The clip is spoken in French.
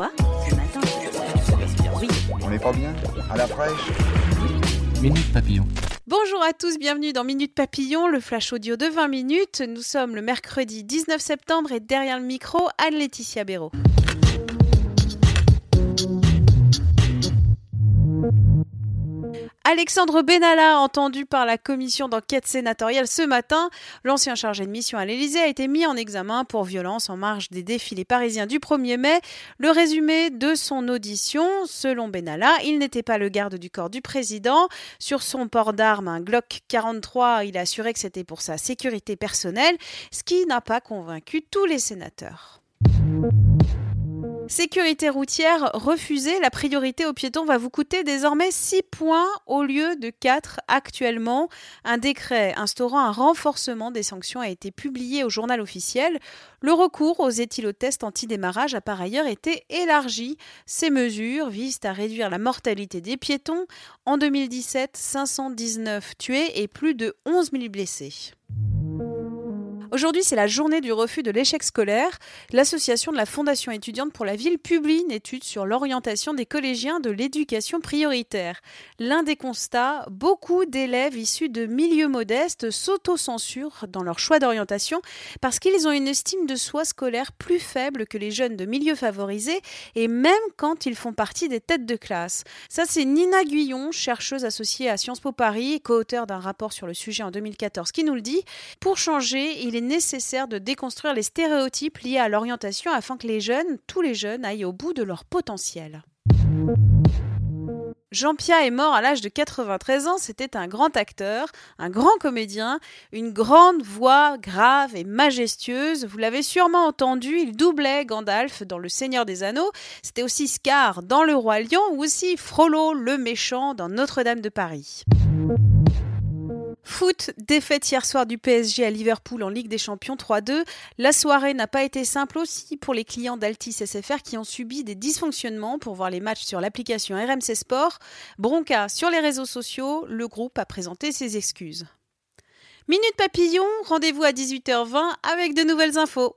Quoi Ce matin Oui. On n'est pas bien À la fraîche Minute Papillon. Bonjour à tous, bienvenue dans Minute Papillon, le flash audio de 20 minutes. Nous sommes le mercredi 19 septembre et derrière le micro, Anne-Laetitia Béraud. Alexandre Benalla, entendu par la commission d'enquête sénatoriale ce matin, l'ancien chargé de mission à l'Élysée a été mis en examen pour violence en marge des défilés parisiens du 1er mai. Le résumé de son audition, selon Benalla, il n'était pas le garde du corps du président. Sur son port d'armes, un Glock 43, il a assuré que c'était pour sa sécurité personnelle, ce qui n'a pas convaincu tous les sénateurs. Sécurité routière refusée, la priorité aux piétons va vous coûter désormais 6 points au lieu de 4 actuellement. Un décret instaurant un renforcement des sanctions a été publié au journal officiel. Le recours aux éthylotests anti-démarrage a par ailleurs été élargi. Ces mesures visent à réduire la mortalité des piétons. En 2017, 519 tués et plus de 11 000 blessés. Aujourd'hui, c'est la journée du refus de l'échec scolaire. L'association de la Fondation étudiante pour la ville publie une étude sur l'orientation des collégiens de l'éducation prioritaire. L'un des constats, beaucoup d'élèves issus de milieux modestes s'autocensurent dans leur choix d'orientation parce qu'ils ont une estime de soi scolaire plus faible que les jeunes de milieux favorisés et même quand ils font partie des têtes de classe. Ça, c'est Nina Guyon, chercheuse associée à Sciences Po Paris co-auteur d'un rapport sur le sujet en 2014 qui nous le dit. Pour changer, il nécessaire de déconstruire les stéréotypes liés à l'orientation afin que les jeunes, tous les jeunes, aillent au bout de leur potentiel. Jean Pia est mort à l'âge de 93 ans, c'était un grand acteur, un grand comédien, une grande voix grave et majestueuse. Vous l'avez sûrement entendu, il doublait Gandalf dans Le Seigneur des Anneaux, c'était aussi Scar dans Le Roi Lion ou aussi Frollo le méchant dans Notre-Dame de Paris. Foot, défaite hier soir du PSG à Liverpool en Ligue des Champions 3-2. La soirée n'a pas été simple aussi pour les clients d'Altis SFR qui ont subi des dysfonctionnements pour voir les matchs sur l'application RMC Sport. Bronca sur les réseaux sociaux, le groupe a présenté ses excuses. Minute Papillon, rendez-vous à 18h20 avec de nouvelles infos.